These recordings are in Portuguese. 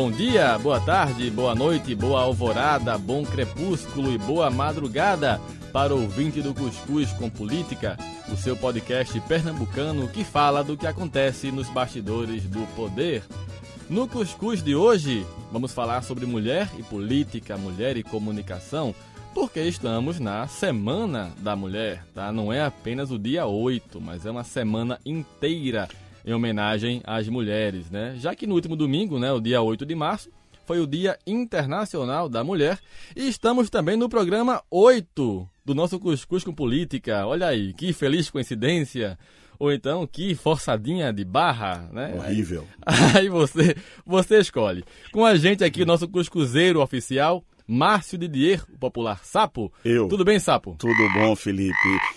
Bom dia, boa tarde, boa noite, boa alvorada, bom crepúsculo e boa madrugada para o ouvinte do Cuscuz com Política, o seu podcast pernambucano que fala do que acontece nos bastidores do poder. No Cuscuz de hoje, vamos falar sobre mulher e política, mulher e comunicação, porque estamos na Semana da Mulher, tá? Não é apenas o dia 8, mas é uma semana inteira em homenagem às mulheres, né? Já que no último domingo, né, o dia 8 de março, foi o Dia Internacional da Mulher e estamos também no programa 8 do nosso Cuscuz com Política. Olha aí, que feliz coincidência! Ou então, que forçadinha de barra, né? Horrível. Aí você, você escolhe. Com a gente aqui, o nosso cuscuzeiro oficial, Márcio Didier, o popular Sapo. Eu. Tudo bem, Sapo? Tudo bom, Felipe.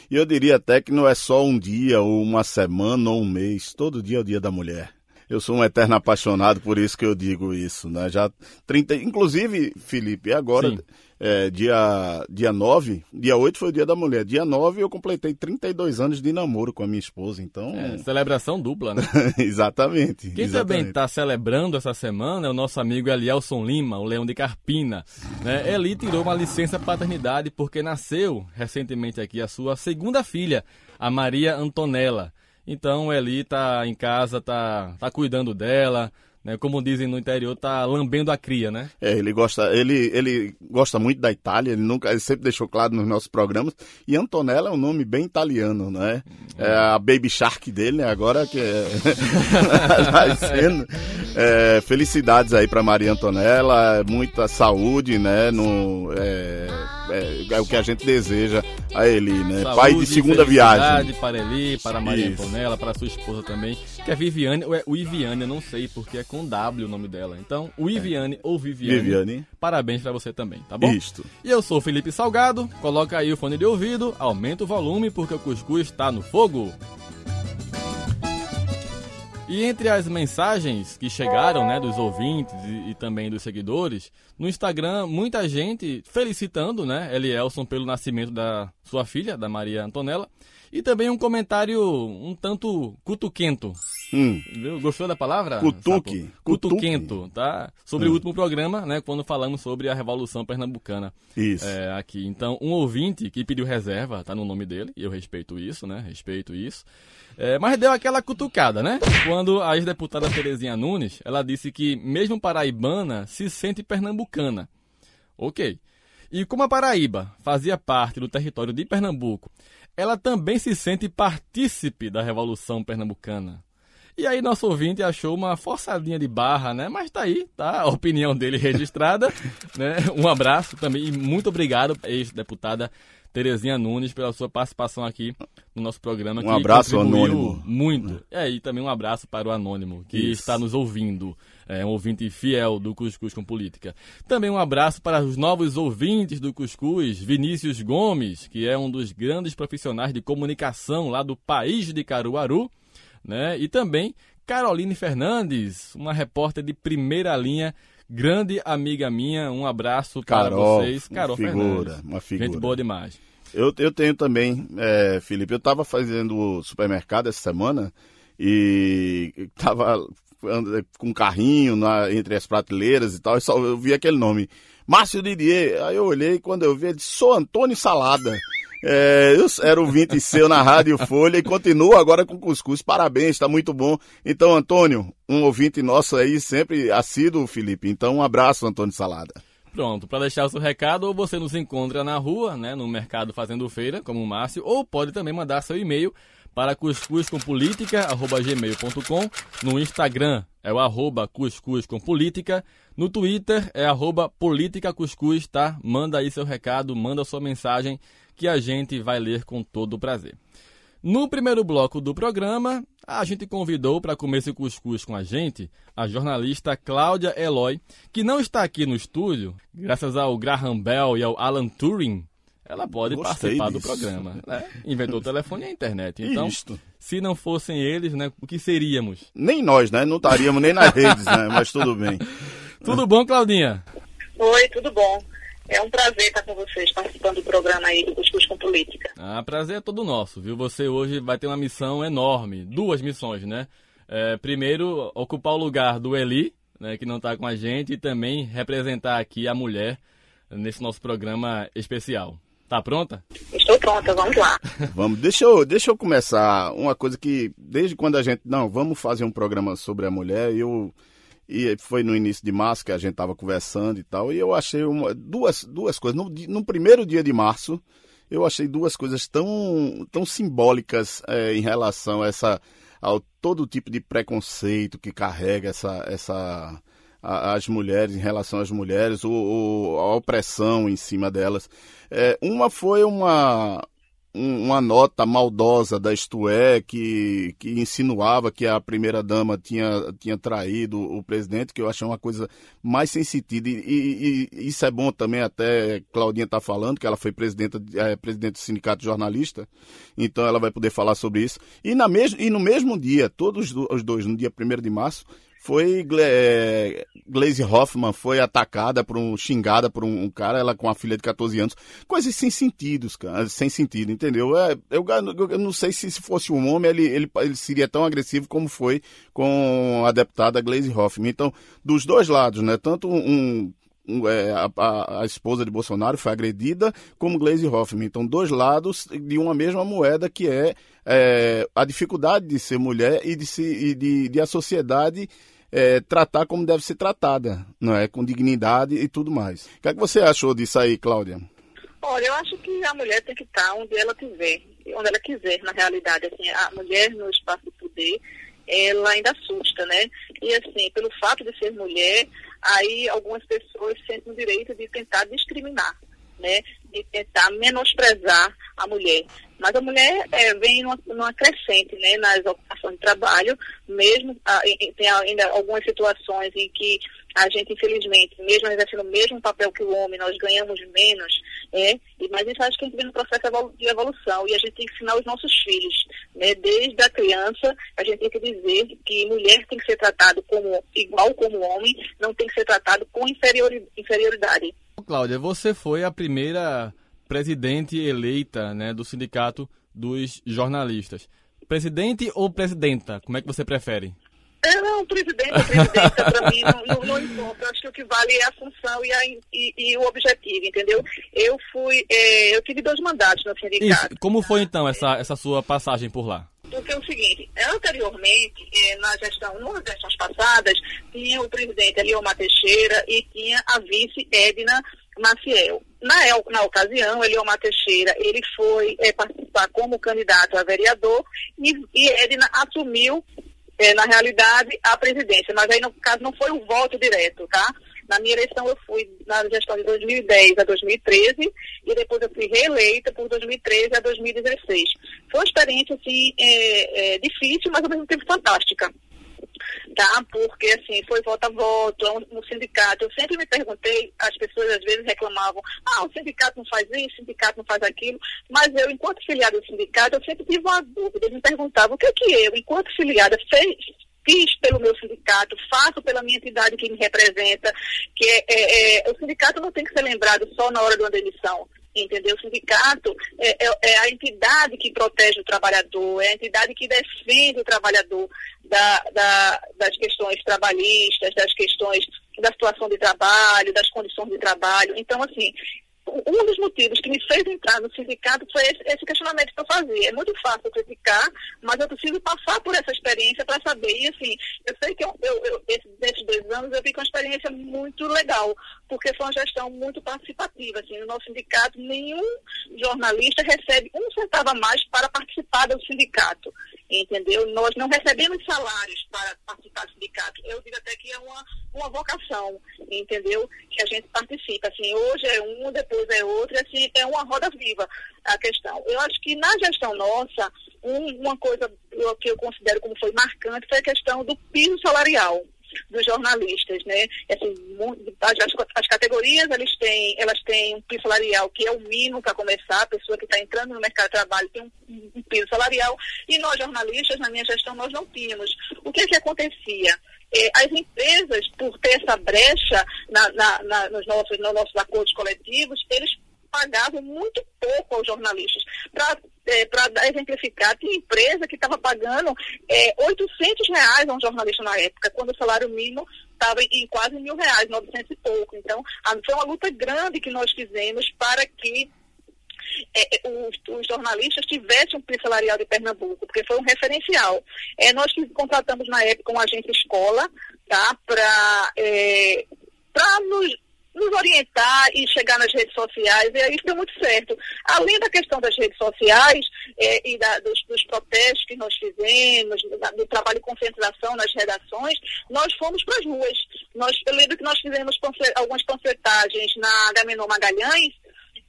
E eu diria até que não é só um dia, ou uma semana, ou um mês. Todo dia é o dia da mulher. Eu sou um eterno apaixonado, por isso que eu digo isso, né? Já 30, inclusive, Felipe, agora Sim. É, dia dia 9, dia 8 foi o dia da mulher. Dia 9 eu completei 32 anos de namoro com a minha esposa, então É, celebração dupla, né? exatamente. Quem também exatamente. está celebrando essa semana é o nosso amigo Elielson Lima, o Leão de Carpina. Né? Eli tirou uma licença paternidade porque nasceu recentemente aqui a sua segunda filha, a Maria Antonella. Então Eli tá em casa, tá, tá cuidando dela, né? Como dizem no interior, tá lambendo a cria, né? É, ele gosta, ele, ele gosta muito da Itália, ele nunca, ele sempre deixou claro nos nossos programas. E Antonella é um nome bem italiano, né? É a Baby Shark dele, né? Agora que é. vai sendo. É, felicidades aí para Maria Antonella, muita saúde, né? No, é, é, é o que a gente deseja a ele, né? Saúde, Pai de segunda viagem. para Eli, para Maria Isso. Antonella, para sua esposa também, que é Viviane, ou é o Iviane, eu não sei, porque é com W o nome dela. Então, o Iviane ou Viviane, Viviane. parabéns para você também, tá bom? Isto. E eu sou o Felipe Salgado, coloca aí o fone de ouvido, aumenta o volume porque o cuscuz está no fogo. E entre as mensagens que chegaram, né, dos ouvintes e, e também dos seguidores, no Instagram, muita gente felicitando, né, Elielson pelo nascimento da sua filha, da Maria Antonella, e também um comentário um tanto cutuquento. Hum? Gostou da palavra? Cutuque. Sapo? Cutuquento, tá? Sobre Hum. o último programa, né, quando falamos sobre a Revolução Pernambucana. isso. É, aqui. Então, um ouvinte que pediu reserva, tá no nome dele, e eu respeito isso, né? Respeito isso. É, mas deu aquela cutucada, né? Quando a ex-deputada Terezinha Nunes, ela disse que mesmo paraibana se sente pernambucana. Ok. E como a Paraíba fazia parte do território de Pernambuco, ela também se sente partícipe da Revolução Pernambucana. E aí nosso ouvinte achou uma forçadinha de barra, né? Mas tá aí, tá? A opinião dele registrada, né? Um abraço também e muito obrigado, ex-deputada Terezinha Nunes, pela sua participação aqui no nosso programa. Um que abraço, Anônimo. Muito. É, e também um abraço para o Anônimo, que Isso. está nos ouvindo. É um ouvinte fiel do Cuscuz com Política. Também um abraço para os novos ouvintes do Cuscuz, Vinícius Gomes, que é um dos grandes profissionais de comunicação lá do país de Caruaru né? E também Caroline Fernandes, uma repórter de primeira linha, grande amiga minha. Um abraço para Carol, vocês. uma Carol figura, Fernandes. uma figura. Gente boa demais. Eu, eu tenho também, é, Felipe, eu estava fazendo o supermercado essa semana e estava com um carrinho na- entre as prateleiras e tal, e só eu vi aquele nome, Márcio Didier. Aí eu olhei quando eu vi, ele disse, sou Antônio Salada. É, eu era ouvinte seu na Rádio Folha e continuo agora com cuscuz. Parabéns, está muito bom. Então, Antônio, um ouvinte nosso aí, sempre assíduo, Felipe. Então, um abraço, Antônio Salada. Pronto, para deixar o seu recado, ou você nos encontra na rua, né, no mercado fazendo feira, como o Márcio, ou pode também mandar seu e-mail para cuscuzcompolitica.gmail.com No Instagram é o arroba cuscuzcompolítica. No Twitter é arroba politicacuscuz, tá? Manda aí seu recado, manda sua mensagem que a gente vai ler com todo o prazer. No primeiro bloco do programa, a gente convidou para comer esse cuscuz com a gente a jornalista Cláudia Eloy, que não está aqui no estúdio, graças ao Graham Bell e ao Alan Turing. Ela pode Gostei participar do disso. programa. né? Inventou o telefone e a internet. Então, Isto. se não fossem eles, né, o que seríamos? Nem nós, né? Não estaríamos nem nas redes, né? Mas tudo bem. Tudo bom, Claudinha? Oi, tudo bom? É um prazer estar com vocês, participando do programa aí do Cuscuz com Política. Ah, prazer é todo nosso, viu? Você hoje vai ter uma missão enorme, duas missões, né? É, primeiro, ocupar o lugar do Eli, né, que não está com a gente, e também representar aqui a mulher nesse nosso programa especial. Tá pronta? Estou pronta, vamos lá. vamos, deixa eu, deixa eu começar uma coisa que, desde quando a gente. Não, vamos fazer um programa sobre a mulher, eu. E foi no início de março que a gente estava conversando e tal, e eu achei uma, duas, duas coisas. No, no primeiro dia de março, eu achei duas coisas tão, tão simbólicas é, em relação a essa, ao todo tipo de preconceito que carrega essa, essa, as mulheres, em relação às mulheres, o, o, a opressão em cima delas. É, uma foi uma, uma nota maldosa da Isto é, que, que insinuava que a primeira-dama tinha, tinha traído o presidente, que eu achei uma coisa mais sem sentido. E, e, e isso é bom também, até Claudinha está falando, que ela foi presidenta, é, presidente do Sindicato Jornalista, então ela vai poder falar sobre isso. E, na mes e no mesmo dia, todos os dois, no dia 1 de março, foi é, Glaze Hoffman foi atacada por um xingada por um, cara, ela com uma filha de 14 anos, coisas sem sentido, cara, sem sentido, entendeu? É, eu, eu, não sei se, se fosse um homem ele, ele, ele seria tão agressivo como foi com a deputada Glaze Hoffman. Então, dos dois lados, né? Tanto um é, a, a, a, esposa de Bolsonaro foi agredida, como Glaze Hoffman. Então, dois lados de uma mesma moeda que é, é a dificuldade de ser mulher e de, se, e de, de a sociedade é, tratar como deve ser tratada, não é? Com dignidade e tudo mais. O que, é que você achou disso aí, Cláudia? Olha, eu acho que a mulher tem que estar onde ela quiser, onde ela quiser, na realidade. Assim, a mulher no espaço de poder, ela ainda assusta, né? E assim, pelo fato de ser mulher, aí algumas pessoas sentem o direito de tentar discriminar, né? De tentar menosprezar a mulher. Mas a mulher é, vem numa, numa, crescente né, nas ocupações de trabalho, mesmo ah, tem ainda algumas situações em que a gente, infelizmente, mesmo exercendo o mesmo papel que o homem, nós ganhamos menos, é, mas isso acho que a gente vem no processo de evolução e a gente tem que ensinar os nossos filhos, né, desde a criança, a gente tem que dizer que mulher tem que ser tratado como igual como homem, não tem que ser tratado com inferioridade. Cláudia, você foi a primeira presidente eleita né, do Sindicato dos Jornalistas. Presidente ou presidenta? Como é que você prefere? É, não, presidente ou presidenta, para mim, não, não, não, importa. Acho que o que vale é a função e, a, e, e o objetivo, entendeu? Eu fui, é, eu tive dois mandatos no sindicato. Isso. Como foi, então, essa, essa sua passagem por lá? Porque é o seguinte, anteriormente, é, na gestão, nas gestões passadas, tinha o presidente Eliomar Teixeira e tinha a vice Edna Maciel. Na, na ocasião, Eliomar Teixeira, ele foi é, participar como candidato a vereador e, e Edna assumiu, é, na realidade, a presidência. Mas aí, no caso, não foi o voto direto, tá? Na minha eleição, eu fui na gestão de 2010 a 2013 e depois eu fui reeleita por 2013 a 2016. Foi uma experiência, assim, é, é, difícil, mas ao mesmo tempo fantástica tá? Porque, assim, foi voto a voto, é um, um, sindicato. Eu sempre me perguntei, as pessoas às vezes reclamavam, ah, o sindicato não faz isso, o sindicato não faz aquilo, mas eu, enquanto filiada do sindicato, eu sempre tive uma dúvida, eles me perguntavam, o que é que eu, enquanto filiada, fez, fiz pelo meu sindicato, faço pela minha entidade que me representa, que é, é, é, o sindicato não tem que ser lembrado só na hora de uma demissão entendeu? O sindicato é, é, é, a entidade que protege o trabalhador, é a entidade que defende o trabalhador da, da, das questões trabalhistas, das questões da situação de trabalho, das condições de trabalho. Então, assim, um dos motivos que me fez entrar no sindicato foi esse, esse questionamento que eu fazia. É muito fácil criticar, mas eu preciso passar por essa experiência para saber. E assim, eu sei que eu, eu, eu, esses dois anos eu vi uma experiência muito legal, porque foi uma gestão muito participativa. Assim, no nosso sindicato, nenhum jornalista recebe um centavo a mais para participar do sindicato entendeu? Nós não recebemos salários para participar do sindicato. Eu digo até que é uma, uma vocação, entendeu? Que a gente participa. Assim, hoje é um, depois é outro, assim, é uma roda viva a questão. Eu acho que na gestão nossa, um, uma coisa que eu considero como foi marcante foi a questão do piso salarial dos jornalistas, né? Assim, as, as, categorias eles têm, elas têm um piso salarial que é o mínimo para começar, a pessoa que está entrando no mercado de trabalho tem um, um, piso salarial, e nós jornalistas, na minha gestão, nós não tínhamos. O que que acontecia? É, as empresas, por ter essa brecha na, na, na, nos, nossos, nos nossos acordos coletivos, eles pagavam muito pouco aos jornalistas. Para é, para exemplificar, tinha empresa que estava pagando é, 800 reais a um jornalista na época, quando o salário mínimo estava em quase mil reais, 900 e pouco. Então, a, foi uma luta grande que nós fizemos para que é, é, os, os, jornalistas tivessem um piso salarial de Pernambuco, porque foi um referencial. É, nós contratamos na época um agente escola, tá, para é, nos nos orientar e chegar nas redes sociais, e aí deu muito certo. Além da questão das redes sociais é, e da, dos, dos, protestos que nós fizemos, do, trabalho de conscientização nas redações, nós fomos para as ruas. Nós, eu lembro que nós fizemos algumas panfletagens na Gamenon Magalhães,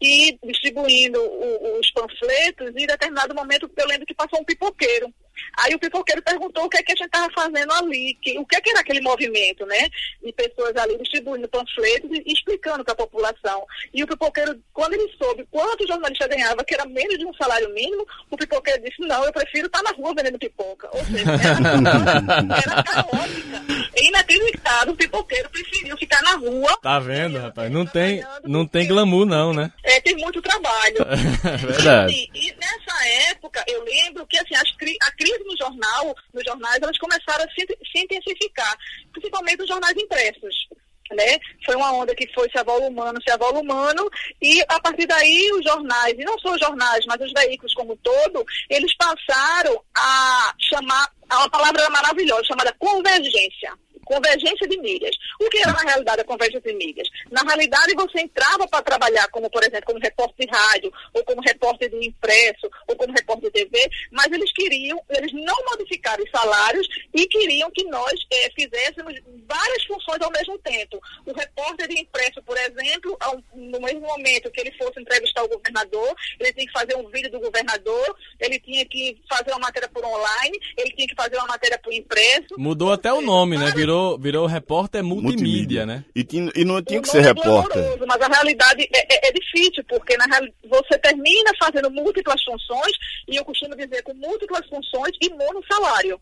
e distribuindo o, os panfletos, e em determinado momento eu lembro que passou um pipoqueiro. Aí o pipoqueiro perguntou o que é que a gente estava fazendo ali, que, o que, é que era aquele movimento, né? De pessoas ali distribuindo panfletos e, explicando para a população. E o pipoqueiro, quando ele soube quanto o jornalista ganhava, que era menos de um salário mínimo, o pipoqueiro disse, não, eu prefiro estar tá na rua vendendo pipoca. Ou seja, era, era caótica. É inacreditável, o pipoqueiro preferiu ficar na rua. Tá vendo, rapaz? Não tem, não tem glamour não, né? É, tem muito trabalho. É verdade. E, assim, e nessa época, eu lembro que assim, as, a crise no jornal, nos jornais, elas começaram a se, se intensificar, principalmente nos jornais impressos. Né? Foi uma onda que foi se avolumando, se avolumando, e a partir daí os jornais, e não só os jornais, mas os veículos como um todo, eles passaram a chamar, a uma palavra maravilhosa, chamada convergência convergência de mídias. O que era na realidade a convergência de mídias? Na realidade, você entrava para trabalhar como, por exemplo, como repórter de rádio, ou como repórter de impresso, ou como repórter de TV, mas eles queriam, eles não modificaram os salários e queriam que nós é, fizéssemos várias funções ao mesmo tempo. O repórter de impresso, por exemplo, ao, no mesmo momento que ele fosse entrevistar o governador, ele tinha que fazer um vídeo do governador, ele tinha que fazer uma matéria por online, ele tinha que fazer uma matéria por impresso. Mudou até o nome, né? Virou virou, virou repórter multimídia, multimídia. né? E, tinha, e não tinha o que ser é repórter. Mas a realidade é, é, é, difícil, porque na real, você termina fazendo múltiplas funções, e eu costumo dizer com múltiplas funções e monossalário.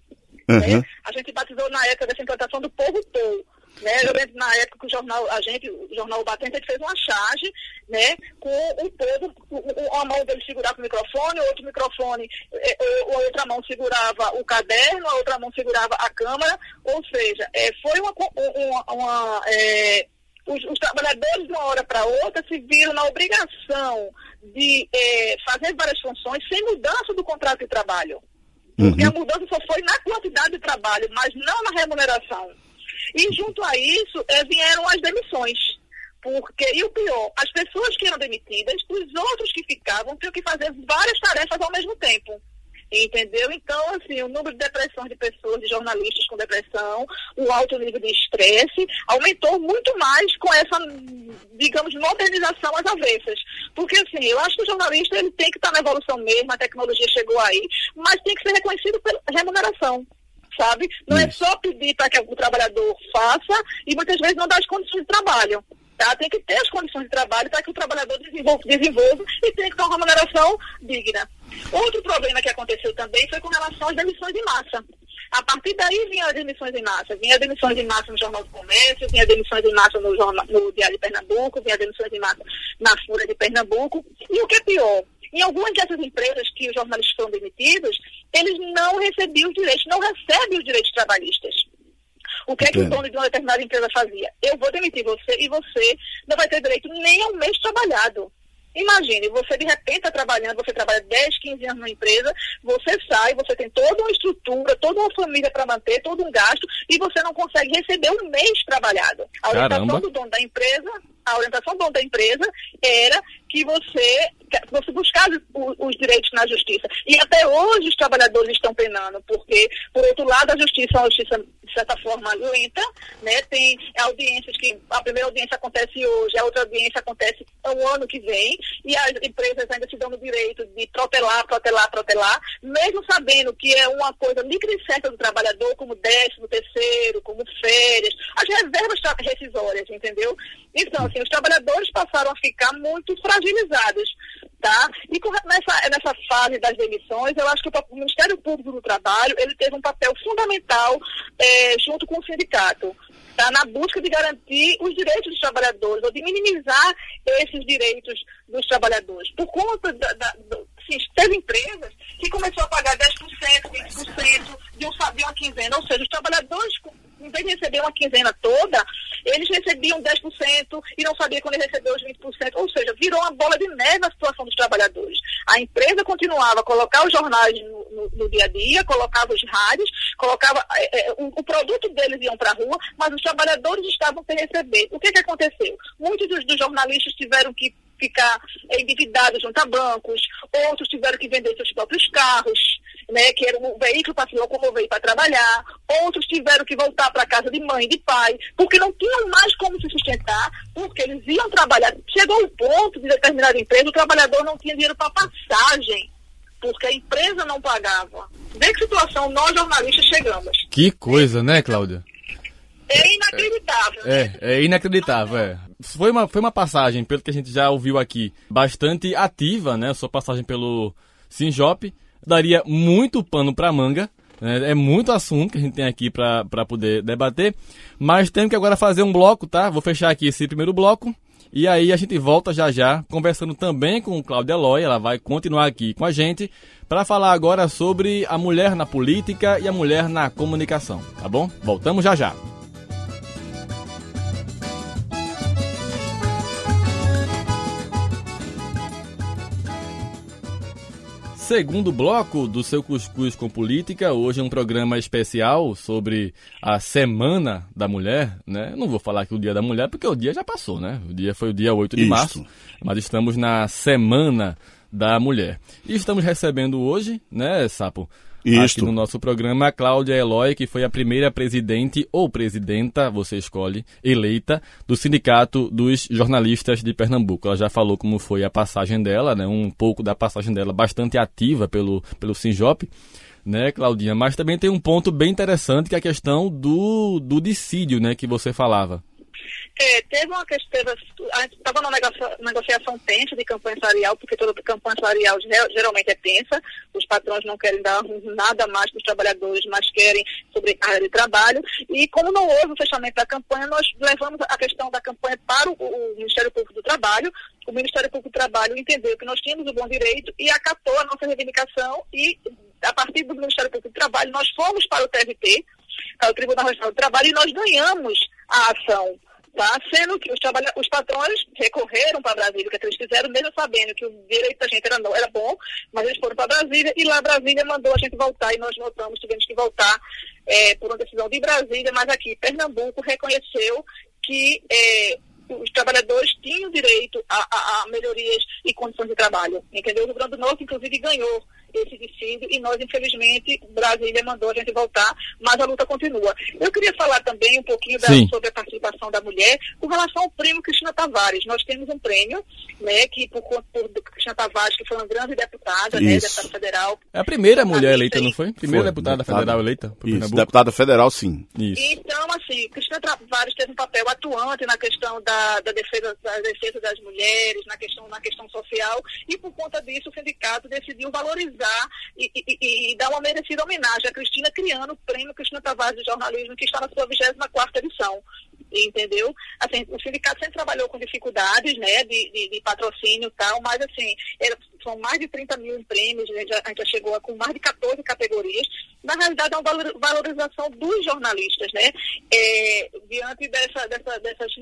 Uhum. Né? A gente batizou na época dessa implantação do povo pou. Né? Eu lembro na época que o jornal, a gente, o jornal Batente, fez uma charge, né, com o povo, uma mão dele segurava o microfone, outro microfone, é, a outra mão segurava o caderno, a outra mão segurava a câmera, ou seja, é, foi uma, uma, uma é, os, os, trabalhadores de uma hora para outra se viram na obrigação de é, fazer várias funções sem mudança do contrato de trabalho. Porque uhum. a mudança só foi na quantidade de trabalho, mas não na remuneração. E junto a isso é, vieram as demissões. Porque, e o pior, as pessoas que eram demitidas, os outros que ficavam tinham que fazer várias tarefas ao mesmo tempo. Entendeu? Então, assim, o número de depressões de pessoas, de jornalistas com depressão, o alto nível de estresse, aumentou muito mais com essa, digamos, modernização às avessas. Porque, assim, eu acho que o jornalista ele tem que estar na evolução mesmo, a tecnologia chegou aí, mas tem que ser reconhecido pela remuneração sabe? Não é só pedir para que o trabalhador faça e muitas vezes não dá as condições de trabalho. Tá? Tem que ter as condições de trabalho para que o trabalhador desenvolva, desenvolva e tenha que ter uma remuneração digna. Outro problema que aconteceu também foi com relação às demissões de massa. A partir daí vinha as demissões em massa. Vinha as demissões em massa no Jornal do Comércio, vinha as demissões em massa no, jornal, no Diário de Pernambuco, vinha as demissões em massa na Folha de Pernambuco. E o que é pior, em algumas dessas empresas que os jornalistas foram demitidos, eles não recebiam os direitos, não recebem os direitos trabalhistas. O que é que o dono de uma determinada empresa fazia? Eu vou demitir você e você não vai ter direito nem ao mês trabalhado. Imagine, você de repente está trabalhando, você trabalha 10, 15 anos numa empresa, você sai, você tem toda uma estrutura, toda uma família para manter, todo um gasto, e você não consegue receber um mês trabalhado. A orientação Caramba. do dono da empresa, a orientação do dono da empresa era que você, você buscasse os direitos na justiça. E até hoje os trabalhadores estão penando, porque, por outro lado, a justiça é uma justiça de certa forma, lenta, né? Tem audiências que a primeira audiência acontece hoje, a outra audiência acontece o ano que vem, e as empresas ainda se dão o direito de protelar, protelar, protelar, mesmo sabendo que é uma coisa líquida e certa do trabalhador, como décimo terceiro, como férias, as reservas rescisórias, entendeu? Então, assim, os trabalhadores passaram a ficar muito fragilizados, tá? E nessa, nessa fase das demissões, eu acho que o Ministério Público do Trabalho, ele teve um papel fundamental é, junto com o sindicato, tá? na busca de garantir os direitos dos trabalhadores, ou de minimizar esses direitos dos trabalhadores. Por conta da, da, do, assim, teve empresas que começou a pagar 10%, 20% de, um, de uma quinzena, ou seja, os trabalhadores, em vez de receber uma quinzena toda, eles recebiam 10% e não sabiam quando eles recebiam os 20%, ou seja, virou uma bola de neve a situação dos trabalhadores. A empresa continuava a colocar os jornais no, no, no dia a dia, colocava os rádios, colocava é, é, o, o, produto deles iam para a rua, mas os trabalhadores estavam sem receber. O que, que aconteceu? Muitos dos, dos jornalistas tiveram que ficar endividados junto a bancos, outros tiveram que vender seus próprios carros, né, que era um veículo para se locomover para trabalhar, outros tiveram que voltar para casa de mãe, de pai, porque não tinham mais como se sustentar, porque eles iam trabalhar. Chegou o ponto de determinada empresa, o trabalhador não tinha dinheiro para passagem, porque a empresa não pagava. Vê que situação nós jornalistas chegamos. Que coisa, né, Cláudia? É inacreditável. É, né? é inacreditável, é. Foi uma, foi uma passagem, pelo que a gente já ouviu aqui, bastante ativa, né? Sua passagem pelo Sinjop. Daria muito pano pra manga. Né? É muito assunto que a gente tem aqui para poder debater. Mas temos que agora fazer um bloco, tá? Vou fechar aqui esse primeiro bloco. E aí a gente volta já já, conversando também com Cláudia Eloy, ela vai continuar aqui com a gente, para falar agora sobre a mulher na política e a mulher na comunicação, tá bom? Voltamos já já. Segundo bloco do seu Cuscuz com Política, hoje é um programa especial sobre a Semana da Mulher, né? Não vou falar aqui o Dia da Mulher, porque o dia já passou, né? O dia foi o dia 8 de Isto. março, mas estamos na Semana da Mulher. E estamos recebendo hoje, né, Sapo, isto. Aqui no nosso programa, a Cláudia Eloy, que foi a primeira presidente ou presidenta, você escolhe, eleita, do Sindicato dos Jornalistas de Pernambuco. Ela já falou como foi a passagem dela, né, um pouco da passagem dela bastante ativa pelo, pelo Sinjop, né, Claudinha? Mas também tem um ponto bem interessante que é a questão do, do dissídio, né, que você falava. É, teve uma questão, estava numa negociação tensa de campanha salarial, porque toda campanha salarial geralmente é tensa, os patrões não querem dar nada mais para os trabalhadores, mas querem sobrecarga de trabalho, e como não houve o fechamento da campanha, nós levamos a questão da campanha para o, o Ministério Público do Trabalho, o Ministério Público do Trabalho entendeu que nós tínhamos o bom direito e acatou a nossa reivindicação e, a partir do Ministério Público do Trabalho, nós fomos para o TRT, para o Tribunal Regional do Trabalho, e nós ganhamos a ação tá? Sendo que os, os patrões recorreram para Brasília, o que eles fizeram, mesmo sabendo que o direito da gente era, era bom, mas eles foram para Brasília e lá Brasília mandou a gente voltar e nós voltamos, tivemos que voltar é, por uma decisão de Brasília, mas aqui Pernambuco reconheceu que é, os trabalhadores tinham direito a, a, a, melhorias e condições de trabalho, entendeu? O Rio Grande do Norte, inclusive, ganhou esse dissídio e nós, infelizmente, Brasília mandou a gente voltar, mas a luta continua. Eu queria falar também um pouquinho da, sobre a participação da mulher com relação ao prêmio Cristina Tavares. Nós temos um prêmio, né, que por conta de Cristina Tavares, que foi uma grande deputada, né, deputada federal. É a primeira mulher eleita, não foi? Primeira foi, deputada, deputada federal eleita? Isso, deputada federal, sim. Isso. Então, assim, Cristina Tavares teve um papel atuante na questão da, da, defesa, da defesa das mulheres, na questão, na questão social, e por conta disso o sindicato decidiu valorizar e, e, e, dar uma merecida homenagem a Cristina, criando o prêmio Cristina Tavares de Jornalismo, que está na sua 24 edição. Entendeu? Assim, o sindicato sempre trabalhou com dificuldades, né, de, de, de patrocínio e tal, mas assim, era, são mais de 30 mil prêmios, a gente, já, a gente já chegou com mais de 14 categorias. Na realidade, é uma valorização dos jornalistas, né? É, diante dessa, dessa, dessas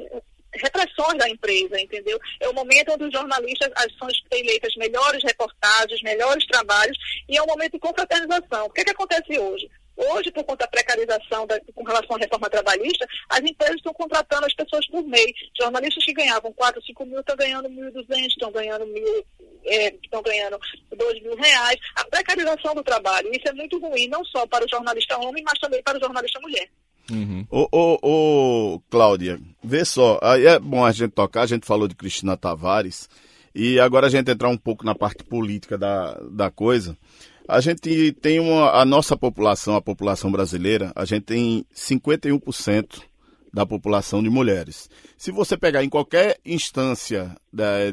repressões da empresa, entendeu? É o momento onde os jornalistas são eleitas melhores reportagens, melhores trabalhos, e é um momento de confraternização. O que, é que acontece hoje? Hoje, por conta da precarização da, com relação à reforma trabalhista, as empresas estão contratando as pessoas por mês. Jornalistas que ganhavam 4, 5 mil estão ganhando 1.200, estão ganhando mil, é, estão ganhando 2 mil reais. A precarização do trabalho, isso é muito ruim, não só para o jornalista homem, mas também para o jornalista mulher. Uhum. Ô, ô, ô, Cláudia, vê só, aí é bom a gente tocar, a gente falou de Cristina Tavares, e agora a gente entrar um pouco na parte política da, da coisa. A gente tem uma, a nossa população, a população brasileira, a gente tem 51% da população de mulheres. Se você pegar em qualquer instância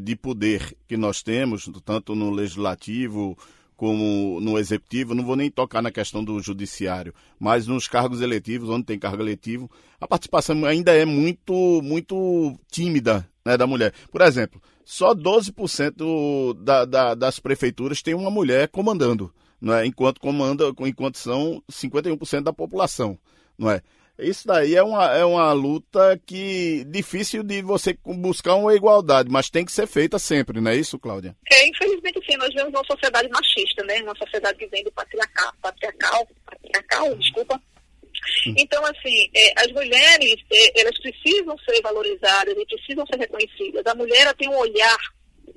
de poder que nós temos, tanto no legislativo como no executivo, não vou nem tocar na questão do judiciário, mas nos cargos eletivos, onde tem cargo eletivo, a participação ainda é muito, muito tímida né, da mulher. Por exemplo, só 12% da, da, das prefeituras tem uma mulher comandando, não é? enquanto, comanda, enquanto são 51% da população. Não é? Isso daí é uma, é uma luta que difícil de você buscar uma igualdade, mas tem que ser feita sempre, não é isso, Cláudia? É, infelizmente sim, nós vemos uma sociedade machista, né? Uma sociedade que vem do patriarcal, patriarcal, patriarcal, desculpa. Hum. Então, assim, é, as mulheres, é, elas precisam ser valorizadas e precisam ser reconhecidas. A mulher tem um olhar,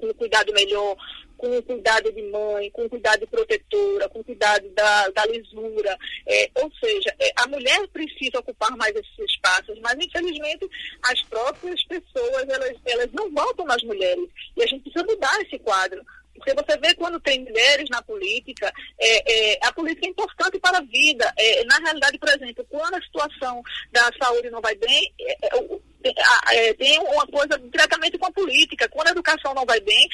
um cuidado melhor, com o cuidado de mãe, com o cuidado de protetora, com o cuidado da, da lisura. É, ou seja, é, a mulher precisa ocupar mais esses espaços, mas infelizmente as próprias pessoas elas, elas não votam nas mulheres. E a gente precisa mudar esse quadro. Porque você vê quando tem mulheres na política, é, é, a política é importante para a vida. É, na realidade, por exemplo, quando a situação da saúde não vai bem, é, é, tem uma coisa diretamente com a política. Quando a educação não vai bem,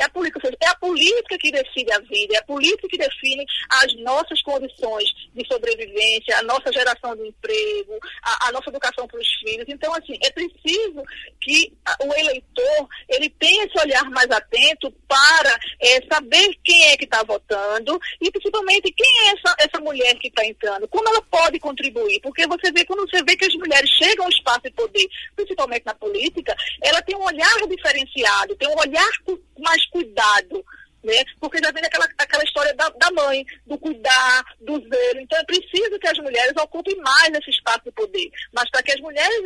é a política, seja, é a política que decide a vida, é a política que define as nossas condições de sobrevivência, a nossa geração de emprego, a, a nossa educação para os filhos. Então, assim, é preciso que o eleitor ele tenha esse olhar mais atento para é, saber quem é que está votando e principalmente quem é essa, essa mulher que está entrando, como ela pode contribuir. Porque você vê, quando você vê que as mulheres chegam ao espaço de poder, principalmente na política, ela tem um olhar diferenciado, tem um olhar mais cuidado, né? Porque já vem aquela, aquela história da, da mãe, do cuidar, do zelo. Então é preciso que as mulheres ocupem mais esse espaço de poder. Mas para que as mulheres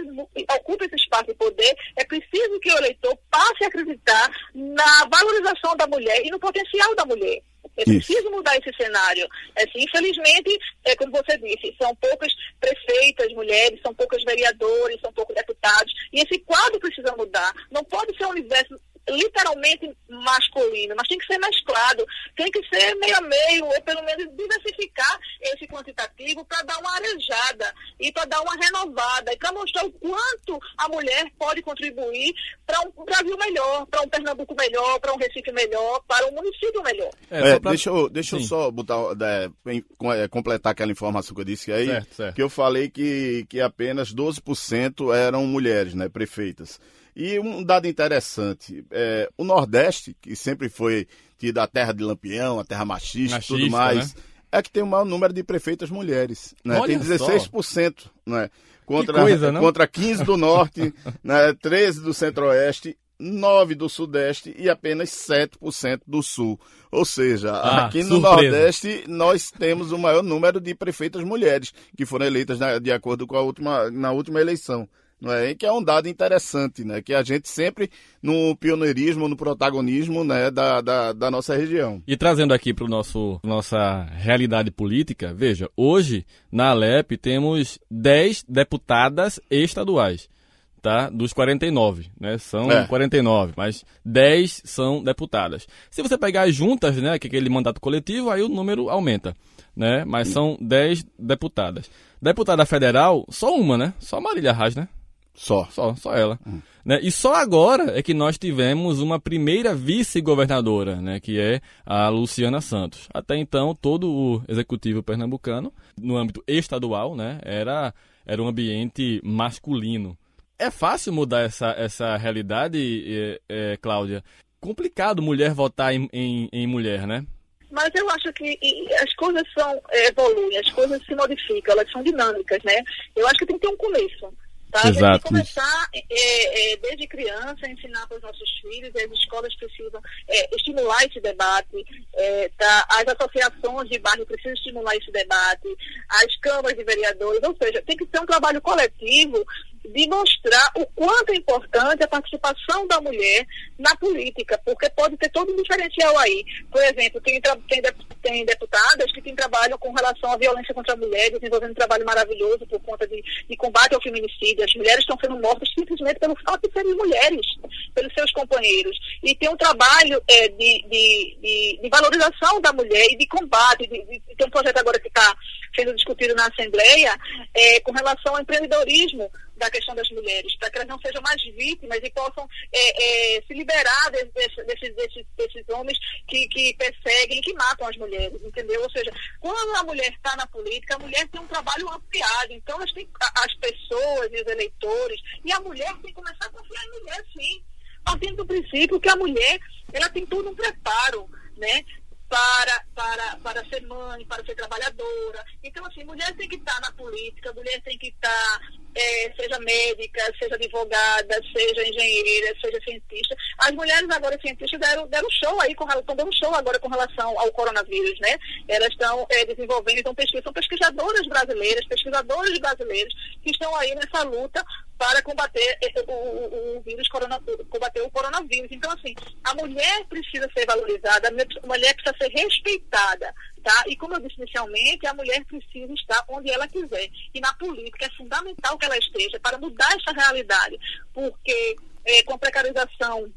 ocupem esse espaço de poder, é preciso que o eleitor passe a acreditar na valorização da mulher e no potencial da mulher. É preciso Isso. mudar esse cenário. É, assim, infelizmente, é, como você disse, são poucas prefeitas mulheres, são poucos vereadores, são poucos deputados. E esse quadro precisa mudar. Não pode ser um universo literalmente masculino, mas tem que ser mesclado, tem que ser meio a meio, ou pelo menos diversificar esse quantitativo para dar uma arejada e para dar uma renovada e para mostrar o quanto a mulher pode contribuir para um Brasil melhor, para um Pernambuco melhor, para um Recife melhor, para um município melhor. É, é, pra... Deixa eu, deixa eu só botar, é, é, completar aquela informação que eu disse aí, certo, certo. que eu falei que, que apenas 12% eram mulheres, né, prefeitas. E um dado interessante, é, o Nordeste, que sempre foi tido a terra de Lampião, a terra machista e tudo mais, né? é que tem o maior número de prefeitas mulheres. Né? Tem 16%, né? Contra, coisa, contra 15 do Norte, né? 13 do Centro-Oeste 9 do Sudeste e apenas 7% do Sul. Ou seja, ah, aqui no surpresa. Nordeste nós temos o maior número de prefeitas mulheres que foram eleitas na, de acordo com a última, na última eleição não é? que é um dado interessante, né? Que a gente sempre no pioneirismo, no protagonismo, né, da, da, da nossa região. E trazendo aqui para nosso nossa realidade política, veja, hoje na Alep temos 10 deputadas estaduais. Tá? Dos 49, né? São é. 49, mas 10 são deputadas. Se você pegar as juntas, né, que é aquele mandato coletivo, aí o número aumenta, né? Mas são 10 deputadas. Deputada federal, só uma, né? Só Marília Reis, né? Só. Só, só ela. Hum. Né? E só agora é que nós tivemos uma primeira vice-governadora, né? que é a Luciana Santos. Até então, todo o executivo pernambucano, no âmbito estadual, né? era, era um ambiente masculino. É fácil mudar essa, essa realidade, é, é, Cláudia? Complicado mulher votar em, em, em mulher, né? Mas eu acho que as coisas são evoluem, as coisas se modificam, elas são dinâmicas, né? Eu acho que tem que ter um começo. Tá? Exato. A que começar é, é, desde criança, ensinar para os nossos filhos, as escolas precisam é, estimular esse debate, é, tá? as associações de bairro precisam estimular esse debate, as câmaras de vereadores, ou seja, tem que ser um trabalho coletivo de mostrar o quanto é importante a participação da mulher na política, porque pode ter todo um diferencial aí. Por exemplo, tem, tem, tem deputadas que têm trabalho com relação à violência contra a mulher, desenvolvendo um trabalho maravilhoso por conta de, de combate ao feminicídio. As mulheres estão sendo mortas simplesmente pelo fato de serem mulheres, pelos seus companheiros. E tem um trabalho é, de, de, de, de, valorização da mulher e de combate. Tem um projeto agora que está sendo discutido na Assembleia é, com relação ao empreendedorismo da questão das mulheres, para que elas não sejam mais vítimas e possam é, é, se liberar desses, desses, desses, desses homens que, que perseguem, que matam as mulheres, entendeu? Ou seja, quando a mulher está na política, a mulher tem um trabalho ampliado, então elas as pessoas os eleitores, e a mulher tem que começar a confiar em mulher, sim, partindo do princípio que a mulher ela tem todo um preparo, né? Para, para, para ser mãe, para ser trabalhadora. Então, assim, mulher tem que estar na política, mulher tem que estar, é, seja médica, seja advogada, seja engenheira, seja cientista. As mulheres agora cientistas deram, deram show aí, estão dando show agora com relação ao coronavírus, né? Elas estão é, desenvolvendo, então, pesquisa, são pesquisadoras brasileiras, pesquisadores brasileiros que estão aí nessa luta para combater o, o, o vírus corona, combater o coronavírus. Então, assim, a mulher precisa ser valorizada, a mulher precisa ser respeitada, tá? E como eu disse inicialmente, a mulher precisa estar onde ela quiser. E na política é fundamental que ela esteja para mudar essa realidade, porque é, com a precarização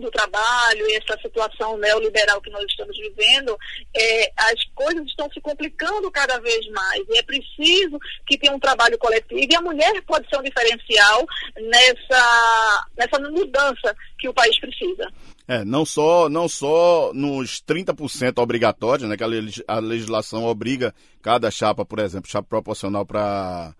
do trabalho e essa situação neoliberal que nós estamos vivendo, é, as coisas estão se complicando cada vez mais. E é preciso que tenha um trabalho coletivo e a mulher pode ser um diferencial nessa, nessa mudança que o país precisa. É, não só, não só nos 30% obrigatórios, né, que a legislação obriga cada chapa, por exemplo, chapa proporcional para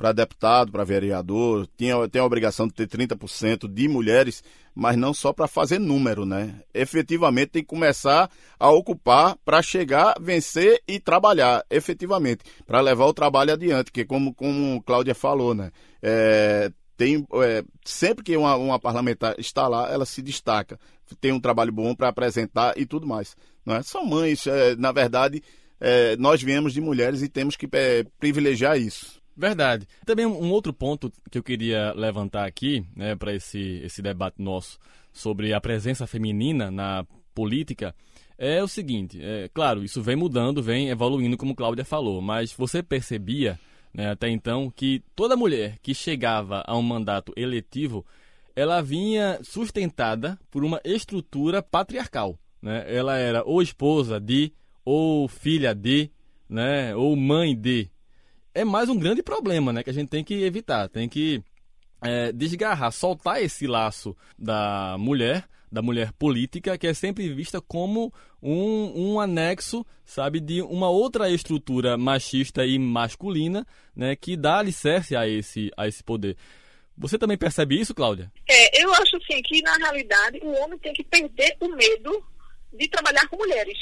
para deputado, para vereador, tinha, tem a obrigação de ter 30% de mulheres, mas não só para fazer número, né? Efetivamente tem que começar a ocupar para chegar, vencer e trabalhar, efetivamente, para levar o trabalho adiante, que como, como Cláudia falou, né? É, tem, é, sempre que uma, uma parlamentar está lá, ela se destaca, tem um trabalho bom para apresentar e tudo mais. Não é? São mães, é, na verdade, é, nós viemos de mulheres e temos que é, privilegiar isso. Verdade. Também um outro ponto que eu queria levantar aqui, né, para esse, esse debate nosso sobre a presença feminina na política, é o seguinte: é, claro, isso vem mudando, vem evoluindo, como Cláudia falou, mas você percebia né, até então que toda mulher que chegava a um mandato eletivo ela vinha sustentada por uma estrutura patriarcal. Né? Ela era ou esposa de, ou filha de, né, ou mãe de é mais um grande problema, né? Que a gente tem que evitar, tem que é, desgarrar, soltar esse laço da mulher, da mulher política, que é sempre vista como um, um anexo, sabe, de uma outra estrutura machista e masculina, né? Que dá alicerce a esse, a esse poder. Você também percebe isso, Cláudia? É, eu acho assim que na realidade o homem tem que perder o medo de trabalhar com mulheres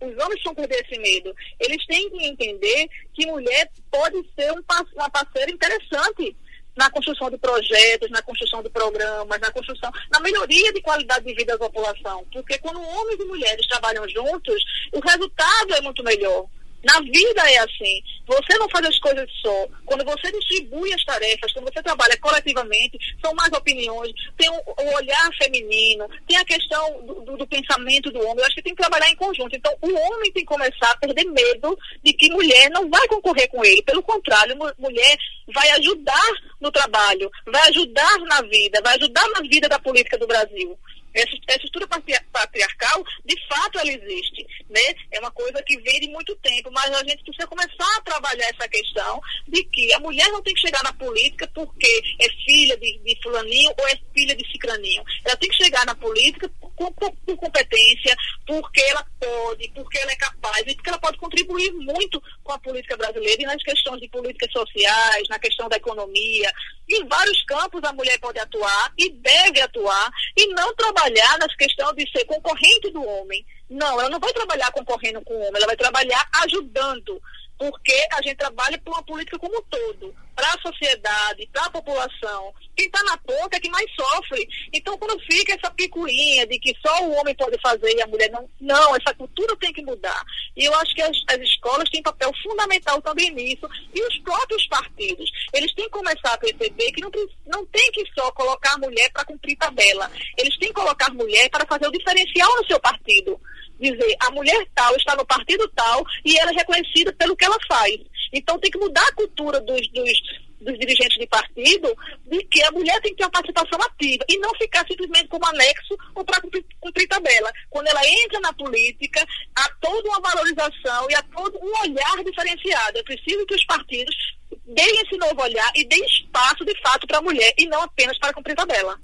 os homens vão perder esse medo. Eles têm que entender que mulher pode ser um, uma parceira interessante na construção de projetos, na construção de programas, na construção, na melhoria de qualidade de vida da população. Porque quando homens e mulheres trabalham juntos, o resultado é muito melhor. Na vida é assim. Você não faz as coisas só. Quando você distribui as tarefas, quando você trabalha coletivamente, são mais opiniões, tem o olhar feminino, tem a questão do, do, do, pensamento do homem. Eu acho que tem que trabalhar em conjunto. Então, o homem tem que começar a perder medo de que mulher não vai concorrer com ele. Pelo contrário, mulher vai ajudar no trabalho, vai ajudar na vida, vai ajudar na vida da política do Brasil. Essa, estrutura patriarcal, de fato, ela existe. Né? É uma coisa que vem de muito tempo, mas a gente precisa começar a trabalhar essa questão de que a mulher não tem que chegar na política porque é filha de, de fulaninho ou é filha de cicraninho. Ela tem que chegar na política por competência, porque ela pode, porque ela é capaz e porque ela pode contribuir muito com a política brasileira e nas questões de políticas sociais, na questão da economia. Em vários campos a mulher pode atuar e deve atuar e não trabalhar nas questões de ser concorrente do homem. Não, ela não vai trabalhar concorrendo com o homem, ela vai trabalhar ajudando, porque a gente trabalha por uma política como um todo, para a sociedade, para a população. Quem está na ponta é que mais sofre. Então, quando fica essa picuinha de que só o homem pode fazer e a mulher não, não, essa cultura tem que mudar. E eu acho que as, as escolas têm papel fundamental também nisso, e os próprios partidos. Eles têm que começar a perceber que não, não tem que só colocar a mulher para cumprir tabela. Eles têm que colocar a mulher para fazer o diferencial no seu partido dizer a mulher tal está no partido tal e ela é reconhecida pelo que ela faz. Então tem que mudar a cultura dos, dos, dos dirigentes de partido de que a mulher tem que ter uma participação ativa e não ficar simplesmente como anexo ou para cumprir, cumprir tabela. Quando ela entra na política, há toda uma valorização e há todo um olhar diferenciado. É preciso que os partidos deem esse novo olhar e deem espaço de fato para a mulher e não apenas para cumprir tabela.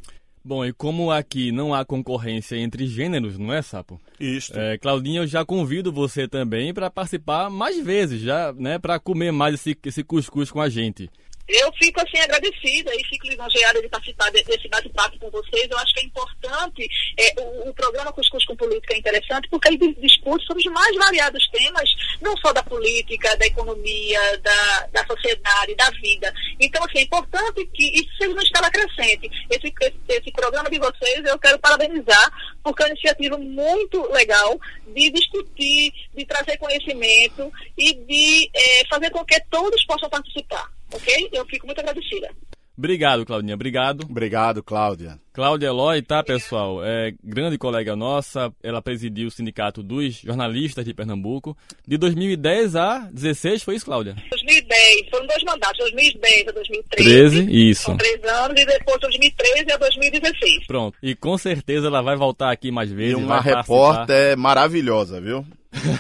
Bom, e como aqui não há concorrência entre gêneros, não é, Sapo? Isso. É, Claudinha, eu já convido você também para participar mais vezes, já, né, para comer mais esse, esse cuscuz com a gente. Eu fico assim agradecida e fico lisonjeada de participar desse bate-papo com vocês. Eu acho que é importante, é, o, o, programa Cuscuz com Política é interessante porque ele discute sobre os mais variados temas, não só da política, da economia, da, da sociedade, da vida. Então, assim, é importante que isso seja uma escala crescente. Esse, esse, esse programa de vocês eu quero parabenizar porque é uma iniciativa muito legal de discutir, de trazer conhecimento e de é, fazer com que todos possam participar ok? Eu fico muito agradecida. Obrigado, Claudinha. Obrigado. Obrigado, Cláudia. Cláudia Eloy, tá, pessoal? É grande colega nossa. Ela presidiu o Sindicato dos Jornalistas de Pernambuco. De 2010 a 16, foi isso, Cláudia? 2010. Foram dois mandatos, 2010 a 2013. 13, isso. São três anos e depois 2013 a 2016. Pronto. E com certeza ela vai voltar aqui mais vezes. E uma repórter maravilhosa, viu?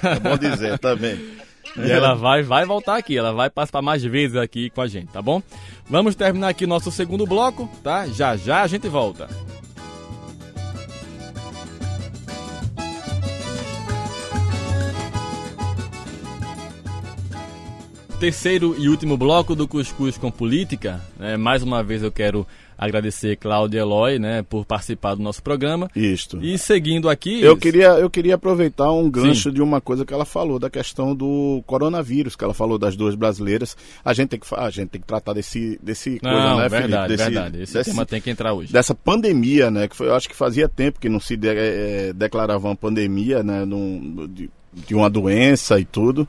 É bom dizer também. E ela vai, vai voltar aqui, ela vai participar mais vezes aqui com a gente, tá bom? Vamos terminar aqui nosso segundo bloco, tá? Já já a gente volta. Terceiro e último bloco do Cuscuz com Política. Né? Mais uma vez eu quero agradecer Cláudia Eloy, né, por participar do nosso programa. Isto. E seguindo aqui. Eu queria, eu queria aproveitar um gancho Sim. de uma coisa que ela falou, da questão do coronavírus, que ela falou das duas brasileiras. A gente tem que, a gente tem que tratar desse, desse Não, coisa, né, verdade, Felipe? Desse, verdade. Esse desse, tema tem que entrar hoje. Dessa pandemia, né, que foi, eu acho que fazia tempo que não se de, é, declarava uma pandemia, né, num, de, de uma doença e tudo.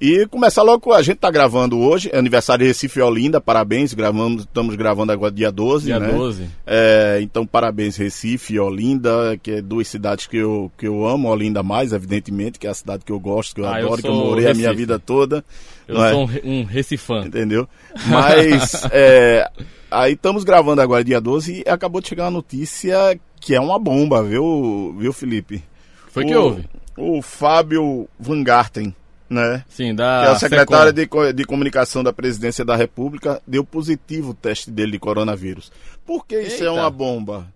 E começar logo, a gente está gravando hoje, é aniversário de Recife e Olinda, parabéns, gravamos, estamos gravando agora dia 12, dia né? 12. É, então parabéns Recife e Olinda, que é duas cidades que eu, que eu amo, Olinda mais, evidentemente, que é a cidade que eu gosto, que eu ah, adoro, eu que eu morei Recife. a minha vida toda. Eu sou é? um recifã. Entendeu? Mas, é, aí estamos gravando agora dia 12 e acabou de chegar uma notícia que é uma bomba, viu, viu Felipe? Foi o, que houve? O Fábio Van Garten, né? Sim, da que é o secretário de, de, comunicação da presidência da República, deu positivo o teste dele de coronavírus. Por que isso é Eita. é uma bomba?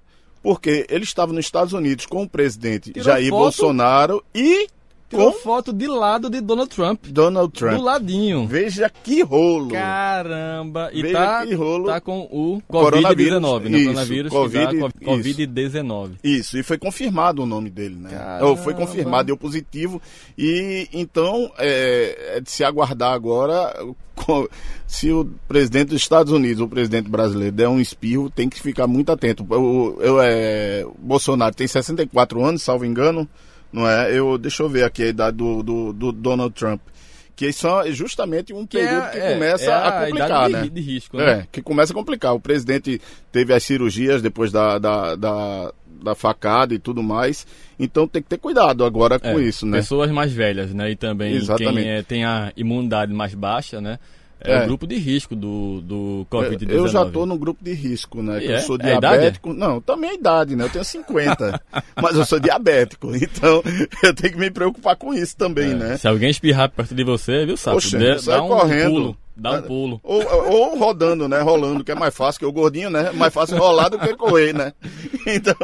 Porque ele estava nos Estados Unidos com o presidente Tirou Jair foto? Bolsonaro e com foto de lado de Donald Trump. Donald Trump. Do ladinho. Veja que rolo. Caramba. E Veja tá, que rolo. tá com o Covid-19, né? Coronavírus Covid-19. isso. e foi confirmado o nome dele, né? Ou foi confirmado, deu positivo. E então é, é de se aguardar agora se o presidente dos Estados Unidos, o presidente brasileiro, der um espirro, tem que ficar muito atento. Eu, eu, é, o Bolsonaro tem 64 anos, salvo engano não é? Eu, deixa eu ver aqui a idade do, do, do Donald Trump. Que são é justamente um que período é, que começa é, é a, complicar, né? De, de risco, né? É, que começa a complicar. O presidente teve as cirurgias depois da, da, da, da facada e tudo mais. Então tem que ter cuidado agora com é, isso, né? Pessoas mais velhas, né? E também Exatamente. quem é, tem a imunidade mais baixa, né? É, é, o grupo de risco do, do Covid-19. Eu já estou no grupo de risco, né? Que eu é? sou é diabético. Não, também a idade, né? Eu tenho 50. mas eu sou diabético. Então eu tenho que me preocupar com isso também, é, né? Se alguém espirrar perto de você, viu? Poxa, dê, sai um correndo. Pulo. Dá um pulo. Ou, ou, rodando, né? Rolando, que é mais fácil, que o gordinho, né? Mais fácil rolar do que correr, né? Então,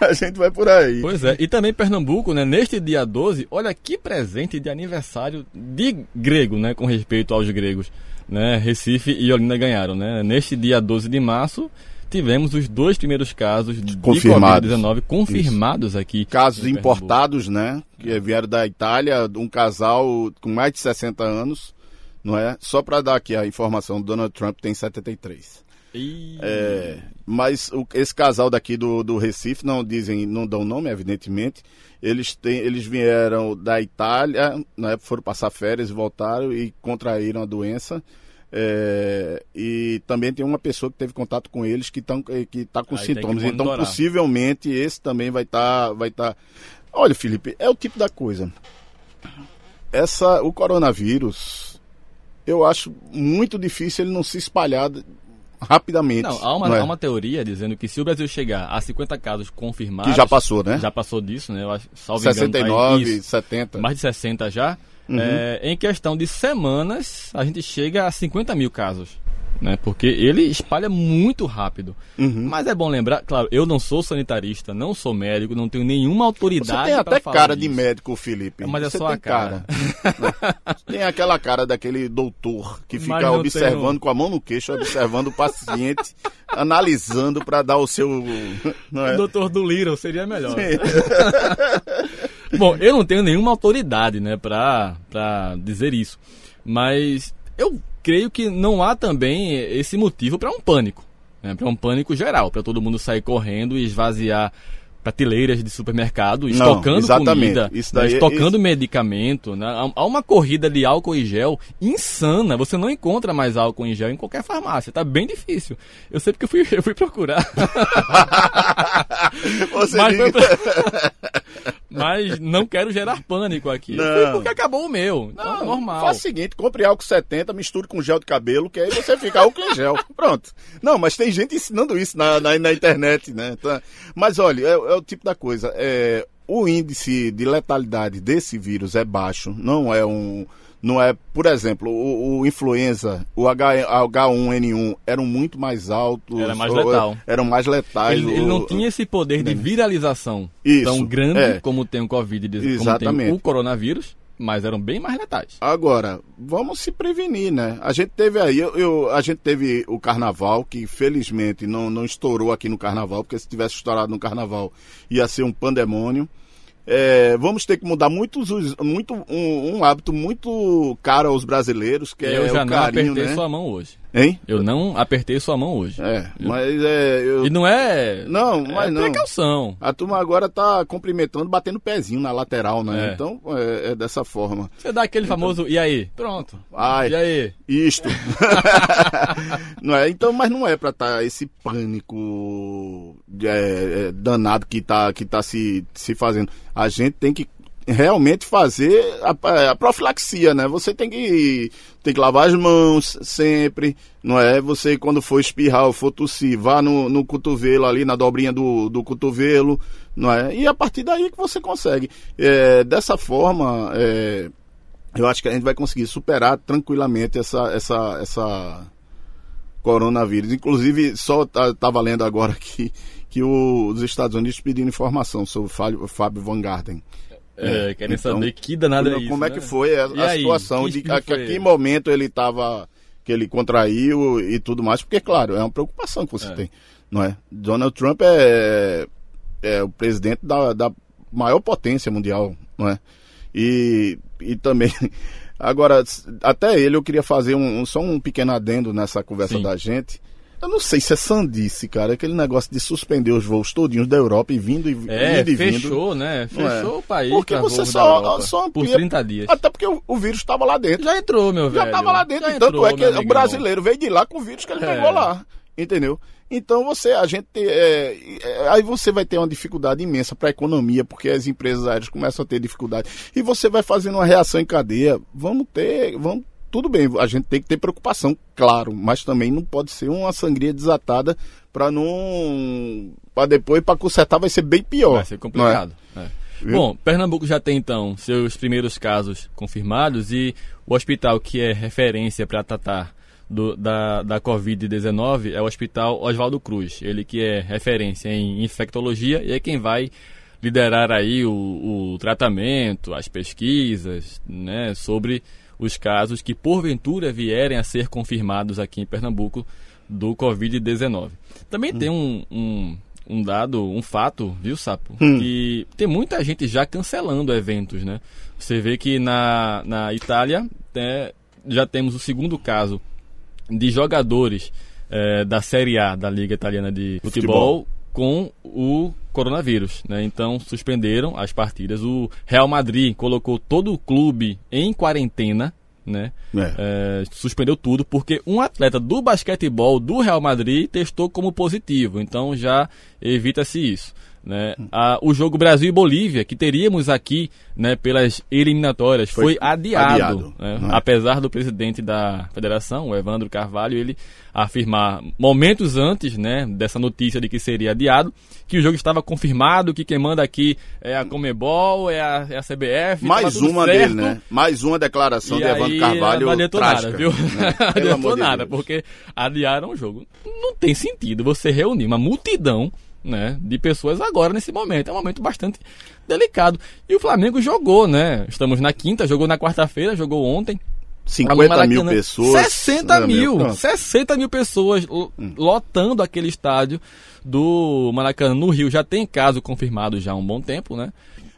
a gente vai por aí. Pois é. E também Pernambuco, né? Neste dia 12, olha que presente de aniversário de grego, né? Com respeito aos gregos né, Recife e Olinda ganharam. Né? Neste dia 12 de março, tivemos os dois primeiros casos de Covid-19 confirmados Isso. aqui. Casos importados, né? Que vieram da Itália, um casal com mais de 60 anos, não é? Só para dar aqui a informação, Donald Trump tem 73. E... É, mas o, esse casal daqui do, do Recife não dizem, não dão nome, evidentemente. Eles, têm, eles vieram da Itália, né, foram passar férias, voltaram e contraíram a doença. É, e também tem uma pessoa que teve contato com eles que está que tá com Aí sintomas. Então, possivelmente, esse também vai estar. Tá, vai tá... Olha, Felipe, é o tipo da coisa. Essa, o coronavírus, eu acho muito difícil ele não se espalhar rapidamente. Não, há uma, não é? há uma teoria dizendo que se o Brasil chegar a 50 casos confirmados. Que já passou, né? Já passou disso, né? Eu acho, salvo engano, 69, tá aí, isso, 70. mais de 60 já. Uhum. É, em questão de semanas, a gente chega a 50 mil casos. Né? Porque ele espalha muito rápido. Uhum. Mas é bom lembrar, claro, eu não sou sanitarista, não sou médico, não tenho nenhuma Você autoridade. tem pra até falar cara de disso. médico, Felipe. Mas é Você só tem a cara. cara. tem aquela cara daquele doutor que fica observando tenho- com a mão no queixo, observando o paciente, analisando para dar o seu. Não é? O doutor do Little seria melhor. Bom, eu não tenho nenhuma autoridade, né, pra dizer isso. Mas eu creio que não há também esse motivo para um pânico. Né, para um pânico geral, para todo mundo sair correndo e esvaziar prateleiras de supermercado, Não, estocando exatamente. comida, Isso né, daí é- estocando medicamento. Né, há- uma corrida de álcool em gel insana. Você não encontra mais álcool em gel em qualquer farmácia. Tá bem difícil. Eu sei porque eu fui, eu fui procurar. Mas, diga- foi- Mas não quero gerar pânico aqui. Não. porque acabou o meu. Então, é normal. Faz o seguinte, compre álcool 70, misture com gel de cabelo, que aí você fica álcool em gel. Pronto. Não, mas tem gente ensinando isso na, na, na internet, né? Tá? Mas olha, é, é o tipo da coisa. É, o índice de letalidade desse vírus é baixo. Não é um. Não é, por exemplo, o, o influenza, o H, H1N1 eram muito mais altos. Era mais letal. Eram mais letais. Ele, ele o- não tinha esse poder de viralização Isso, tão grande é. como tem o Covid, como tem Exatamente. o coronavírus, mas eram bem mais letais. Agora, vamos se prevenir, né? A gente teve aí, eu, eu- a gente teve o carnaval, que felizmente não, não estourou aqui no carnaval, porque se tivesse estourado no carnaval ia ser um pandemônio. É, vamos ter que mudar muitos, muito, um, um hábito muito caro aos brasileiros, que eu é já o não carinho, apertei né? sua mão hoje. Hein? Eu não apertei sua mão hoje. É, mas é. eu- E não é. Não, mas é não. precaução. A turma agora tá cumprimentando, batendo pezinho na lateral, né? É. Então é, é dessa forma. Você dá aquele famoso. E aí? Pronto. Ai. E aí? Isto. não é? Então, mas não é para estar esse pânico é, é, danado que tá, que tá se, se fazendo. A gente tem que realmente fazer a, a profilaxia, né? Você tem que, tem que lavar as mãos sempre, não é? Você, quando for espirrar ou for tossir, vá no, no cotovelo ali, na dobrinha do, do cotovelo, não é? E a partir daí que você consegue. É, dessa forma, é, eu acho que a gente vai conseguir superar tranquilamente essa, essa, essa coronavírus. Inclusive, só tá, tava lendo agora que o- os Estados Unidos pedindo informação sobre o Fábio, Van Garten. É, querem então, saber que danada é como, isso. como é né? que foi a, a aí, situação que de espírito a, que, a que momento ele estava que ele contraiu e tudo mais, porque claro, é uma preocupação que você É. tem, não é? Donald Trump é, é o presidente da, da maior potência mundial, não é? E, e também agora até ele eu queria fazer um, um- só um pequeno adendo nessa conversa Sim. da gente. Eu não sei se é sandice, cara, aquele negócio de suspender os voos todinhos da Europa e vindo e, É, indo e vindo. fechou, né? É? Fechou o país. Porque você só- só Por amplia- 30 dias. Até porque o, o vírus estava lá dentro. Já entrou, meu Já velho. estava lá dentro. Já tanto entrou, é que meu o brasileiro veio de lá com o vírus que ele É. pegou lá. Entendeu? Então você, a gente, é, é, aí você vai ter uma dificuldade imensa para a economia, porque as empresas aéreas começam a ter dificuldade. E você vai fazendo uma reação em cadeia. Vamos ter, vamos, tudo bem, a gente tem que ter preocupação, claro, mas também não pode ser uma sangria desatada para não, para depois para consertar vai ser bem pior. Vai ser complicado. é. Viu? Bom, Pernambuco já tem então seus primeiros casos confirmados e o hospital que é referência para tratar do- da, da Covid-19 é o Hospital Oswaldo Cruz. Ele que é referência em infectologia e é quem vai liderar aí o, o tratamento, as pesquisas, né, sobre os casos que porventura vierem a ser confirmados aqui em Pernambuco do Covid-19. Também tem um, um, um dado, um fato, viu, Sapo? Que tem muita gente já cancelando eventos, né? Você vê que na, na Itália né, já temos o segundo caso de jogadores eh, da Série A da Liga Italiana de Futebol, Futebol. com o coronavírus, né? Então suspenderam as partidas. O Real Madrid colocou todo o clube em quarentena, né? É. É, suspendeu tudo porque um atleta do basquetebol do Real Madrid testou como positivo, então já evita-se isso. Né? A, o jogo Brasil e Bolívia, que teríamos aqui né, pelas eliminatórias, foi, foi adiado. adiado né? é. Apesar do presidente da federação, o Evandro Carvalho, ele afirmar momentos antes né, dessa notícia de que seria adiado, que o jogo estava confirmado, que quem manda aqui é a Comebol, é a, é a CBF. Mais uma certo. dele, né? Mais uma declaração e de Evandro Carvalho. Não adiantou trágica, nada, viu? Né? Não adiantou nada, de porque adiaram o jogo. Não tem sentido você reunir uma multidão né, de pessoas agora nesse momento. É um momento bastante delicado. E o Flamengo jogou, né? Estamos na quinta, jogou na quarta-feira, jogou ontem. 50 mil pessoas. 60 né, mil, meu, 60 mil pessoas hum. lotando aquele estádio do Maracanã no Rio. Já tem caso confirmado já há um bom tempo, né?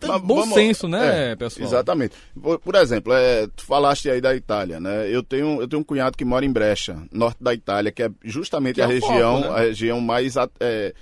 Mas, bom vamos, senso, né, é, pessoal? Exatamente. Por, por, exemplo, é, tu falaste aí da Itália, né? Eu tenho, eu tenho um cunhado que mora em Brecha, norte da Itália, que é justamente que a é região, foco, né? a região mais é,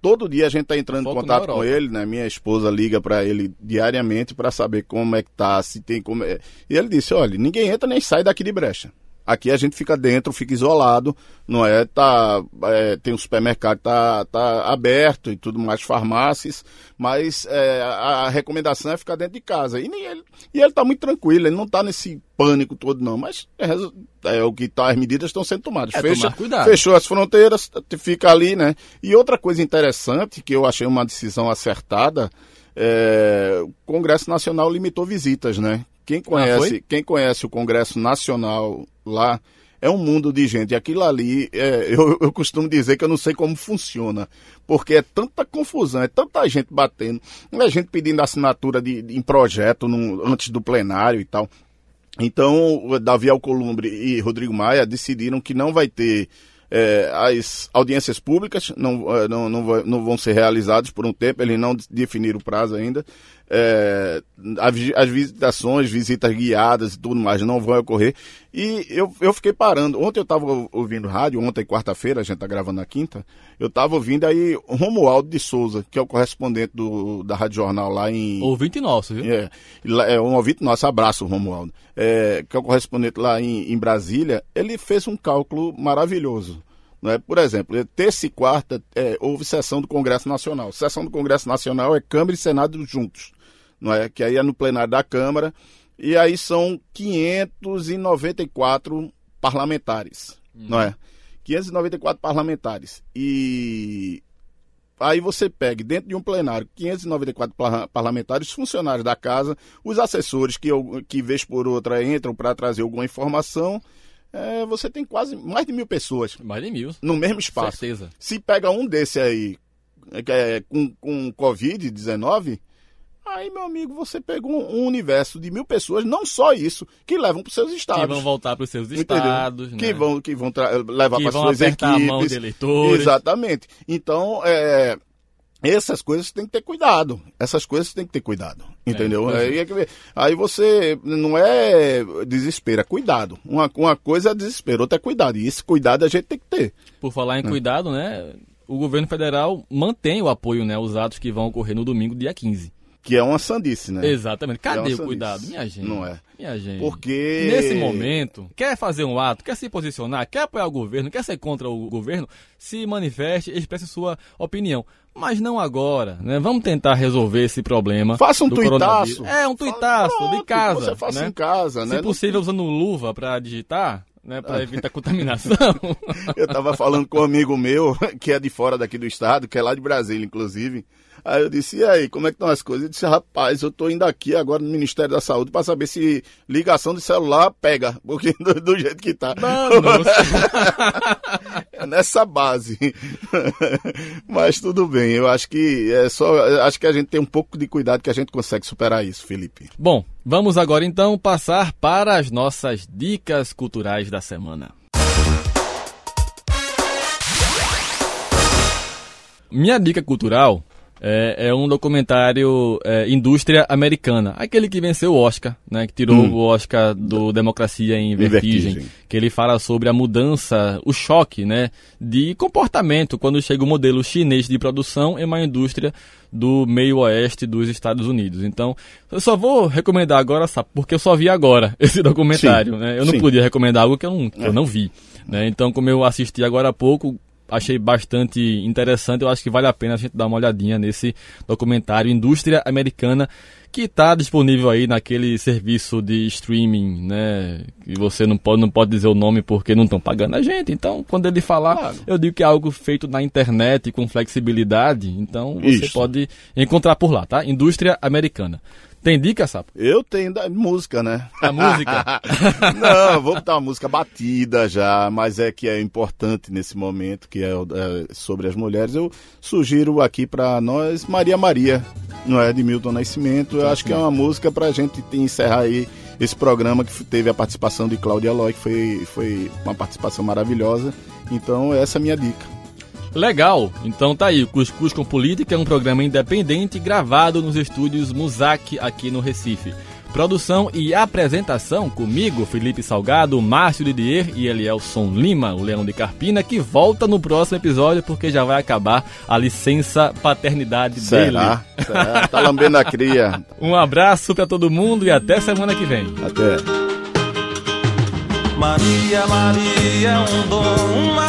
todo dia a gente está entrando em contato com ele, né? Minha esposa liga para ele diariamente para saber como é que tá, se tem como é. E ele disse, olha, ninguém entra nem sai daqui de brecha. Aqui a gente fica dentro, fica isolado, não é? Tá, é, tem um supermercado tá, tá aberto e tudo mais, farmácias, mas é, a, recomendação é ficar dentro de casa. E, ele, e ele tá muito tranquilo, ele não tá nesse pânico todo, não, mas é, é o que tá, as medidas estão sendo tomadas. É Fecha, tomar fechou as fronteiras, fica ali, né? E outra coisa interessante, que eu achei uma decisão acertada, é, o Congresso Nacional limitou visitas, né? Quem ah, conhece, ah, quem conhece o Congresso Nacional lá é um mundo de gente. E aquilo ali, é, eu, eu, costumo dizer que eu não sei como funciona, porque é tanta confusão, é tanta gente batendo, é gente pedindo assinatura de, de em projeto antes do plenário e tal. Então, Davi Alcolumbre e Rodrigo Maia decidiram que não vai ter é, as audiências públicas não, é, não, não, não, vão ser realizadas por um tempo, eles não definiram o prazo ainda. É, as visitações, visitas guiadas e tudo mais não vão ocorrer. E eu, eu fiquei parando. Ontem eu estava ouvindo rádio, ontem, quarta-feira, a gente está gravando na quinta. Eu estava ouvindo aí Romualdo de Souza, que é o correspondente do, da Rádio Jornal lá em. Ouvinte nosso, viu? É, é um ouvinte nosso, abraço, Romualdo. É, que é o correspondente lá em, em Brasília. Ele fez um cálculo maravilhoso. É? Por exemplo, terça e quarta é, houve sessão do Congresso Nacional. Sessão do Congresso Nacional é Câmara e Senado juntos não é? Que aí é no plenário da Câmara. E aí são 594 parlamentares, hum. não é? 594 parlamentares. E aí você pega dentro de um plenário 594 parlamentares, funcionários da casa, os assessores que, que vez por outra entram para trazer alguma informação. É, você tem quase mais de mil pessoas. Mais de mil. No mesmo espaço. Certeza. Se pega um desse aí é, com, com Covid-19, Aí, meu amigo, você pegou um, universo de mil pessoas, não só isso, que levam para os seus estados. Que vão voltar para os seus estados. Né? Que vão, que vão levar para as suas equipes. A mão de eleitores. Exatamente. Então, é, essas coisas tem que ter cuidado. Essas coisas tem que ter cuidado. Entendeu? É, aí, é aí, você não é desespero, é cuidado. Uma, uma coisa é desespero, outra é cuidado. E esse cuidado a gente tem que ter. Por falar em é. cuidado, né? O governo federal mantém o apoio, né? Aos atos que vão ocorrer no domingo, dia 15. Que é uma sandice, né? Exatamente. Cadê é o cuidado? Minha gente. Não é. Minha gente. Porque. Nesse momento, quer fazer um ato, quer se posicionar, quer apoiar o governo, quer ser contra o governo, se manifeste, expresse sua opinião. Mas não agora, né? Vamos tentar resolver esse problema. Faça um tuitaço. É, um tuitaço de casa. Você faça né? em casa, né? Se possível, usando luva para digitar, né, para evitar contaminação. eu estava falando com um amigo meu, que é de fora daqui do estado, que é lá de Brasília, inclusive. Aí eu disse, e aí, como é que estão as coisas? Ele disse, rapaz, eu estou indo aqui agora no Ministério da Saúde para saber se ligação de celular pega, porque do, do jeito que tá. é nessa base. Mas tudo bem, eu acho que é só, acho que a gente tem um pouco de cuidado que a gente consegue superar isso, Felipe. Bom, vamos agora então passar para as nossas dicas culturais da semana. Minha dica cultural é, é um documentário é, Indústria Americana, aquele que venceu o Oscar, né, que tirou hum. o Oscar do Democracia em Vertigem, em Vertigem, que ele fala sobre a mudança, o choque, né, de comportamento quando chega o modelo chinês de produção em uma indústria do meio oeste dos Estados Unidos. Então, eu só vou recomendar agora, sabe, porque eu só vi agora esse documentário, sim, né? Eu não sim. podia recomendar algo que eu não, que é. eu não vi, né? Então, como eu assisti agora há pouco, achei bastante interessante. Eu acho que vale a pena a gente dar uma olhadinha nesse documentário Indústria Americana que está disponível aí naquele serviço de streaming, né? E você não pode, não pode dizer o nome porque não estão pagando a gente. Então, quando ele falar, claro. eu digo que é algo feito na internet com flexibilidade. Então, você Isso. pode encontrar por lá, tá? Indústria Americana. Tem dica, Sapo? Eu tenho da música, né? A música? Não, vou botar uma música batida já, mas é que é importante nesse momento, que é, é sobre as mulheres. Eu sugiro aqui para nós Maria Maria, não é? De Milton Nascimento. Eu acho que é uma música para a gente encerrar aí esse programa que teve a participação de Cláudia Loy, que foi, foi uma participação maravilhosa. Então, essa é a minha dica. Legal! Então tá aí, o Cuscuz com Política é um programa independente gravado nos estúdios Musac aqui no Recife. Produção e apresentação comigo, Felipe Salgado, Márcio Didier e Elielson Lima, o Leão de Carpina, que volta no próximo episódio porque já vai acabar a licença paternidade Será? dele. Será? Tá lambendo a cria. um abraço para todo mundo e até semana que vem. Até. Maria, Maria, é um dom, uma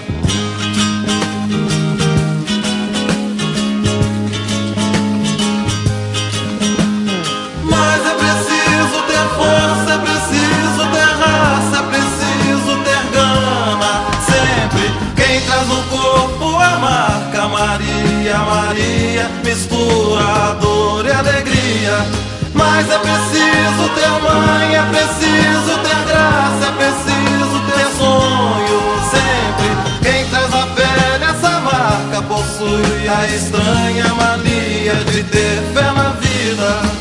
mistura dor e alegria. Mas é preciso ter mãe, é preciso ter graça, é preciso ter sonho sempre. Quem traz a pele essa marca possui a estranha mania de ter fé na vida.